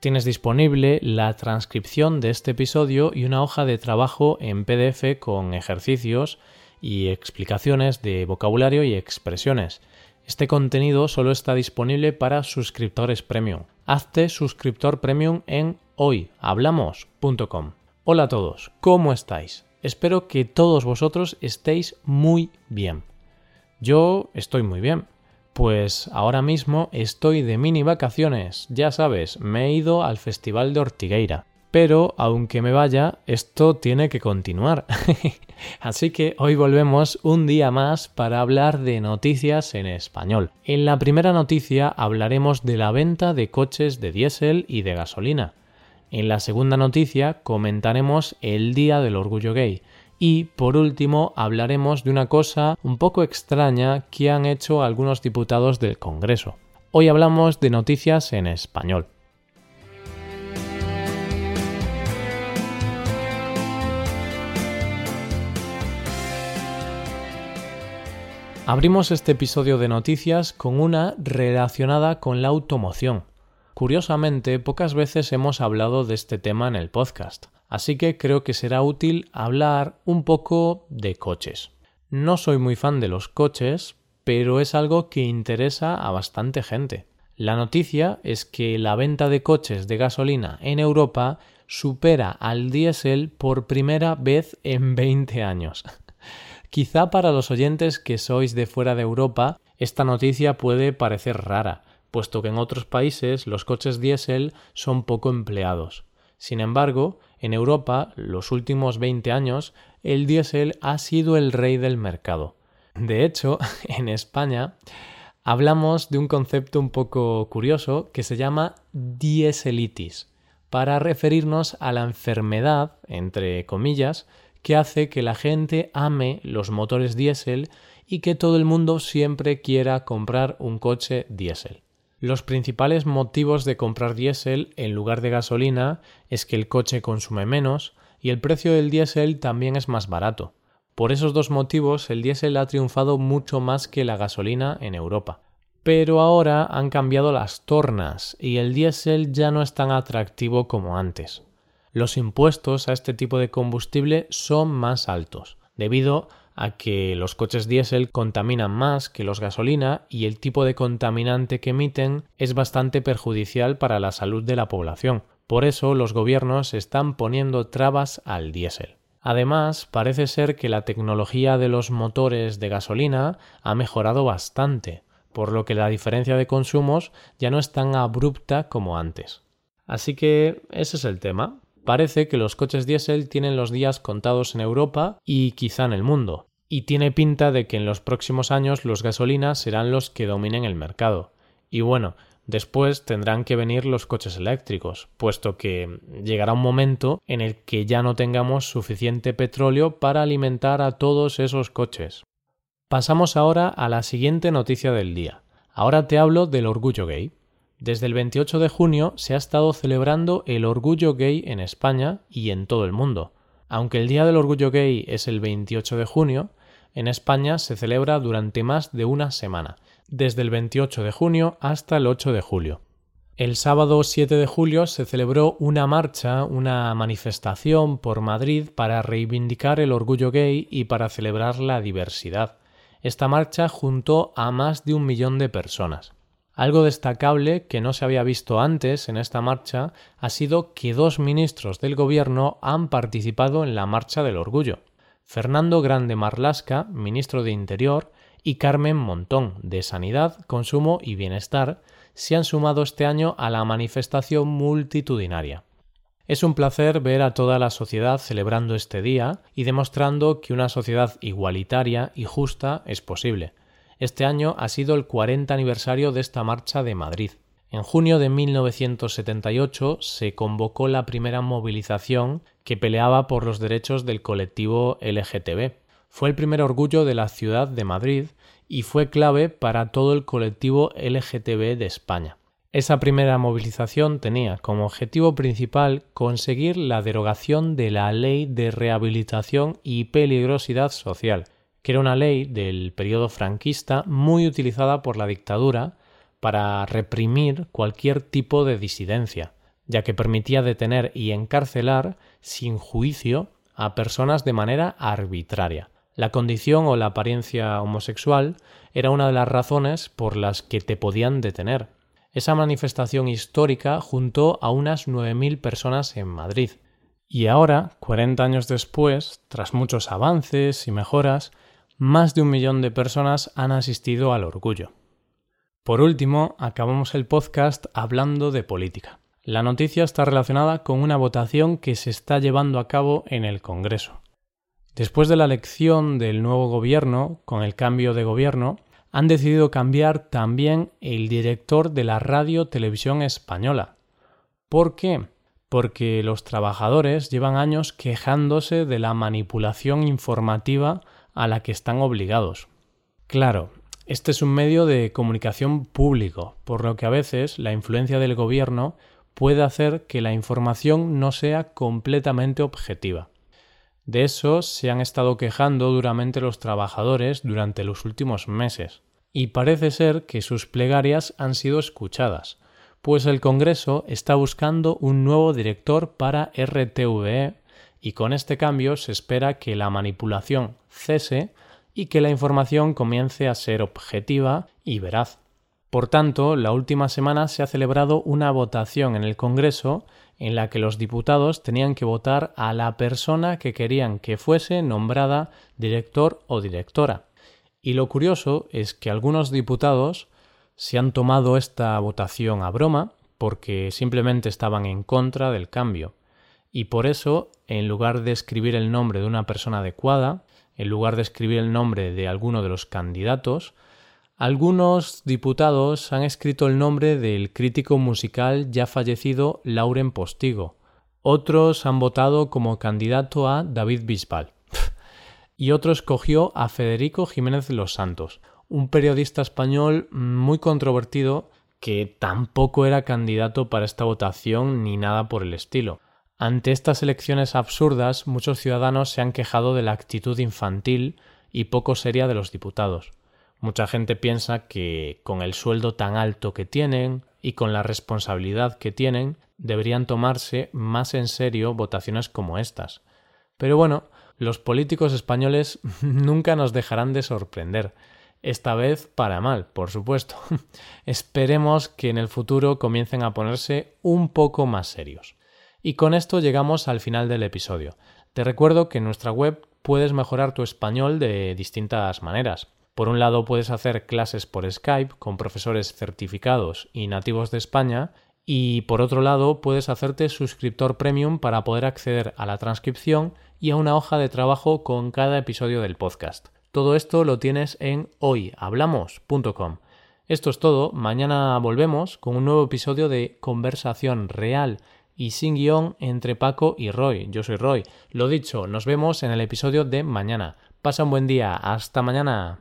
Tienes disponible la transcripción de este episodio y una hoja de trabajo en PDF con ejercicios y explicaciones de vocabulario y expresiones. Este contenido solo está disponible para suscriptores premium. Hazte suscriptor premium en hoyhablamos.com. Hola a todos, ¿cómo estáis? Espero que todos vosotros estéis muy bien. Yo estoy muy bien. Pues ahora mismo estoy de mini vacaciones, ya sabes, me he ido al Festival de Ortigueira. Pero aunque me vaya, esto tiene que continuar. Así que hoy volvemos un día más para hablar de noticias en español. En la primera noticia hablaremos de la venta de coches de diésel y de gasolina. En la segunda noticia comentaremos el Día del Orgullo Gay y por último hablaremos de una cosa un poco extraña que han hecho algunos diputados del Congreso. Hoy hablamos de noticias en español. Abrimos este episodio de noticias con una relacionada con la automoción. Curiosamente, pocas veces hemos hablado de este tema en el podcast, así que creo que será útil hablar un poco de coches. No soy muy fan de los coches, pero es algo que interesa a bastante gente. La noticia es que la venta de coches de gasolina en Europa supera al diésel por primera vez en 20 años. Quizá para los oyentes que sois de fuera de Europa esta noticia puede parecer rara, puesto que en otros países los coches diésel son poco empleados. Sin embargo, en Europa, los últimos 20 años, el diésel ha sido el rey del mercado. De hecho, en España hablamos de un concepto un poco curioso que se llama dieselitis, para referirnos a la enfermedad, entre comillas, que hace que la gente ame los motores diésel y que todo el mundo siempre quiera comprar un coche diésel. Los principales motivos de comprar diésel en lugar de gasolina es que el coche consume menos y el precio del diésel también es más barato. Por esos dos motivos el diésel ha triunfado mucho más que la gasolina en Europa. Pero ahora han cambiado las tornas y el diésel ya no es tan atractivo como antes. Los impuestos a este tipo de combustible son más altos, debido a que los coches diésel contaminan más que los gasolina y el tipo de contaminante que emiten es bastante perjudicial para la salud de la población. Por eso los gobiernos están poniendo trabas al diésel. Además, parece ser que la tecnología de los motores de gasolina ha mejorado bastante, por lo que la diferencia de consumos ya no es tan abrupta como antes. Así que ese es el tema. Parece que los coches diésel tienen los días contados en Europa y quizá en el mundo, y tiene pinta de que en los próximos años los gasolinas serán los que dominen el mercado. Y bueno, después tendrán que venir los coches eléctricos, puesto que llegará un momento en el que ya no tengamos suficiente petróleo para alimentar a todos esos coches. Pasamos ahora a la siguiente noticia del día. Ahora te hablo del orgullo gay. Desde el 28 de junio se ha estado celebrando el orgullo gay en España y en todo el mundo. Aunque el Día del Orgullo Gay es el 28 de junio, en España se celebra durante más de una semana, desde el 28 de junio hasta el 8 de julio. El sábado 7 de julio se celebró una marcha, una manifestación por Madrid para reivindicar el orgullo gay y para celebrar la diversidad. Esta marcha juntó a más de un millón de personas. Algo destacable que no se había visto antes en esta marcha ha sido que dos ministros del gobierno han participado en la Marcha del Orgullo. Fernando Grande Marlasca, ministro de Interior, y Carmen Montón, de Sanidad, Consumo y Bienestar, se han sumado este año a la manifestación multitudinaria. Es un placer ver a toda la sociedad celebrando este día y demostrando que una sociedad igualitaria y justa es posible. Este año ha sido el 40 aniversario de esta marcha de Madrid. En junio de 1978 se convocó la primera movilización que peleaba por los derechos del colectivo LGTB. Fue el primer orgullo de la ciudad de Madrid y fue clave para todo el colectivo LGTB de España. Esa primera movilización tenía como objetivo principal conseguir la derogación de la Ley de Rehabilitación y Peligrosidad Social, que era una ley del periodo franquista muy utilizada por la dictadura para reprimir cualquier tipo de disidencia, ya que permitía detener y encarcelar sin juicio a personas de manera arbitraria. La condición o la apariencia homosexual era una de las razones por las que te podían detener. Esa manifestación histórica juntó a unas 9.000 personas en Madrid. Y ahora, 40 años después, tras muchos avances y mejoras, más de un millón de personas han asistido al orgullo. Por último, acabamos el podcast hablando de política. La noticia está relacionada con una votación que se está llevando a cabo en el Congreso. Después de la elección del nuevo gobierno, con el cambio de gobierno, han decidido cambiar también el director de la radio televisión española. ¿Por qué? Porque los trabajadores llevan años quejándose de la manipulación informativa a la que están obligados. Claro, este es un medio de comunicación público, por lo que a veces la influencia del gobierno puede hacer que la información no sea completamente objetiva. De eso se han estado quejando duramente los trabajadores durante los últimos meses, y parece ser que sus plegarias han sido escuchadas, pues el Congreso está buscando un nuevo director para RTVE y con este cambio se espera que la manipulación cese y que la información comience a ser objetiva y veraz. Por tanto, la última semana se ha celebrado una votación en el Congreso en la que los diputados tenían que votar a la persona que querían que fuese nombrada director o directora. Y lo curioso es que algunos diputados se han tomado esta votación a broma porque simplemente estaban en contra del cambio. Y por eso, en lugar de escribir el nombre de una persona adecuada, en lugar de escribir el nombre de alguno de los candidatos, algunos diputados han escrito el nombre del crítico musical ya fallecido Lauren Postigo. Otros han votado como candidato a David Bisbal. y otro escogió a Federico Jiménez los Santos, un periodista español muy controvertido que tampoco era candidato para esta votación ni nada por el estilo. Ante estas elecciones absurdas, muchos ciudadanos se han quejado de la actitud infantil y poco seria de los diputados. Mucha gente piensa que con el sueldo tan alto que tienen y con la responsabilidad que tienen, deberían tomarse más en serio votaciones como estas. Pero bueno, los políticos españoles nunca nos dejarán de sorprender. Esta vez para mal, por supuesto. Esperemos que en el futuro comiencen a ponerse un poco más serios. Y con esto llegamos al final del episodio. Te recuerdo que en nuestra web puedes mejorar tu español de distintas maneras. Por un lado puedes hacer clases por Skype con profesores certificados y nativos de España y por otro lado puedes hacerte suscriptor premium para poder acceder a la transcripción y a una hoja de trabajo con cada episodio del podcast. Todo esto lo tienes en hoyhablamos.com. Esto es todo, mañana volvemos con un nuevo episodio de Conversación Real y sin guion entre Paco y Roy. Yo soy Roy. Lo dicho, nos vemos en el episodio de mañana. Pasa un buen día. Hasta mañana.